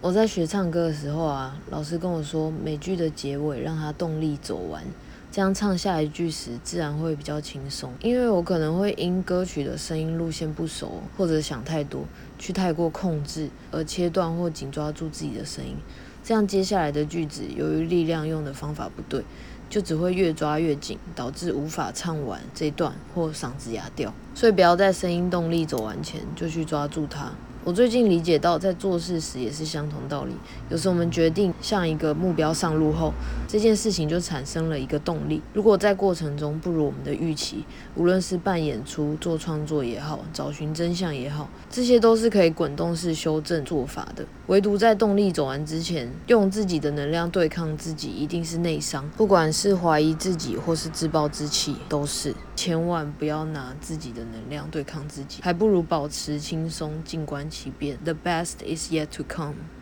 我在学唱歌的时候啊，老师跟我说，每句的结尾让他动力走完，这样唱下一句时自然会比较轻松。因为我可能会因歌曲的声音路线不熟，或者想太多，去太过控制而切断或紧抓住自己的声音，这样接下来的句子由于力量用的方法不对，就只会越抓越紧，导致无法唱完这段或嗓子哑掉。所以不要在声音动力走完前就去抓住它。我最近理解到，在做事时也是相同道理。有时我们决定向一个目标上路后，这件事情就产生了一个动力。如果在过程中不如我们的预期，无论是办演出、做创作也好，找寻真相也好，这些都是可以滚动式修正做法的。唯独在动力走完之前，用自己的能量对抗自己，一定是内伤。不管是怀疑自己，或是自暴自弃，都是。千万不要拿自己的能量对抗自己，还不如保持轻松，静观 The best is yet to come。